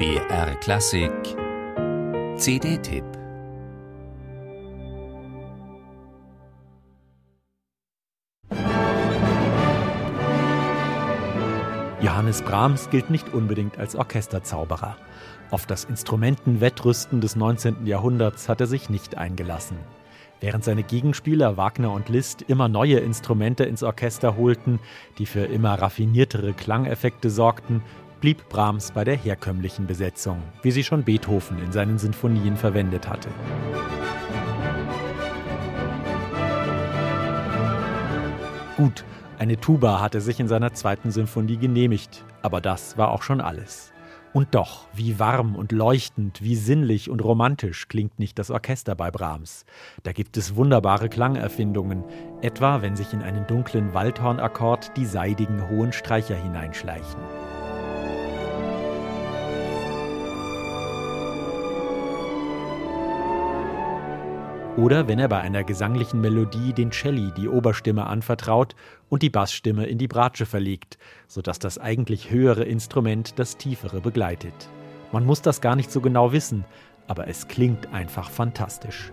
BR Klassik CD-Tipp Johannes Brahms gilt nicht unbedingt als Orchesterzauberer. Auf das Instrumentenwettrüsten des 19. Jahrhunderts hat er sich nicht eingelassen. Während seine Gegenspieler Wagner und Liszt immer neue Instrumente ins Orchester holten, die für immer raffiniertere Klangeffekte sorgten, blieb Brahms bei der herkömmlichen Besetzung, wie sie schon Beethoven in seinen Sinfonien verwendet hatte. Gut, eine Tuba hatte sich in seiner zweiten Symphonie genehmigt, aber das war auch schon alles. Und doch, wie warm und leuchtend, wie sinnlich und romantisch klingt nicht das Orchester bei Brahms. Da gibt es wunderbare Klangerfindungen, etwa wenn sich in einen dunklen Waldhornakkord die seidigen hohen Streicher hineinschleichen. Oder wenn er bei einer gesanglichen Melodie den Celli die Oberstimme anvertraut und die Bassstimme in die Bratsche verlegt, sodass das eigentlich höhere Instrument das tiefere begleitet. Man muss das gar nicht so genau wissen, aber es klingt einfach fantastisch.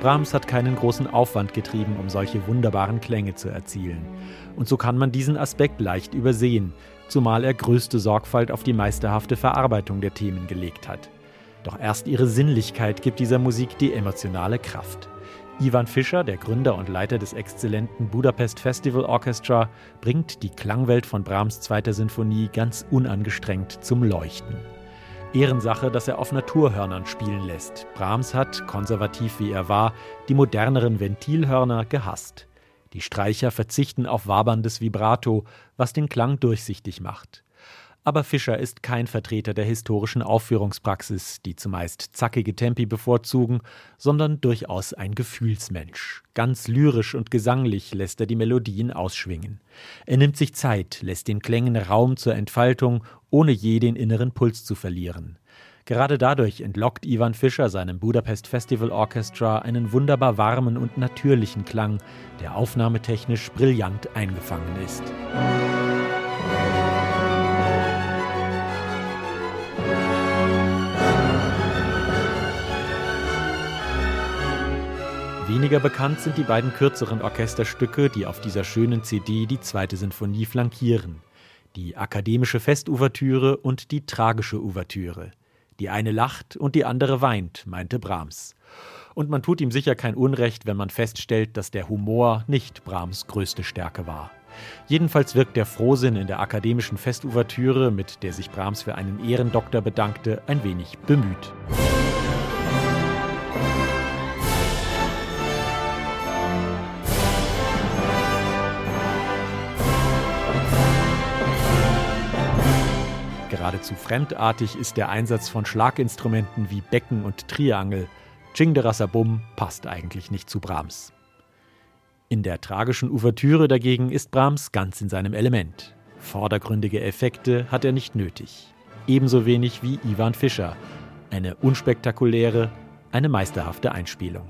Brahms hat keinen großen Aufwand getrieben, um solche wunderbaren Klänge zu erzielen. Und so kann man diesen Aspekt leicht übersehen, zumal er größte Sorgfalt auf die meisterhafte Verarbeitung der Themen gelegt hat. Doch erst ihre Sinnlichkeit gibt dieser Musik die emotionale Kraft. Ivan Fischer, der Gründer und Leiter des exzellenten Budapest Festival Orchestra, bringt die Klangwelt von Brahms zweiter Sinfonie ganz unangestrengt zum Leuchten. Ehrensache, dass er auf Naturhörnern spielen lässt. Brahms hat, konservativ wie er war, die moderneren Ventilhörner gehasst. Die Streicher verzichten auf waberndes Vibrato, was den Klang durchsichtig macht. Aber Fischer ist kein Vertreter der historischen Aufführungspraxis, die zumeist zackige Tempi bevorzugen, sondern durchaus ein Gefühlsmensch. Ganz lyrisch und gesanglich lässt er die Melodien ausschwingen. Er nimmt sich Zeit, lässt den Klängen Raum zur Entfaltung, ohne je den inneren Puls zu verlieren. Gerade dadurch entlockt Ivan Fischer seinem Budapest Festival Orchestra einen wunderbar warmen und natürlichen Klang, der aufnahmetechnisch brillant eingefangen ist. Weniger bekannt sind die beiden kürzeren Orchesterstücke, die auf dieser schönen CD die zweite Sinfonie flankieren. Die akademische Festouvertüre und die tragische Ouvertüre. Die eine lacht und die andere weint, meinte Brahms. Und man tut ihm sicher kein Unrecht, wenn man feststellt, dass der Humor nicht Brahms größte Stärke war. Jedenfalls wirkt der Frohsinn in der akademischen Festouvertüre, mit der sich Brahms für einen Ehrendoktor bedankte, ein wenig bemüht. Geradezu fremdartig ist der Einsatz von Schlaginstrumenten wie Becken und Triangel. Chingderasabum passt eigentlich nicht zu Brahms. In der tragischen Ouvertüre dagegen ist Brahms ganz in seinem Element. Vordergründige Effekte hat er nicht nötig. Ebenso wenig wie Ivan Fischer. Eine unspektakuläre, eine meisterhafte Einspielung.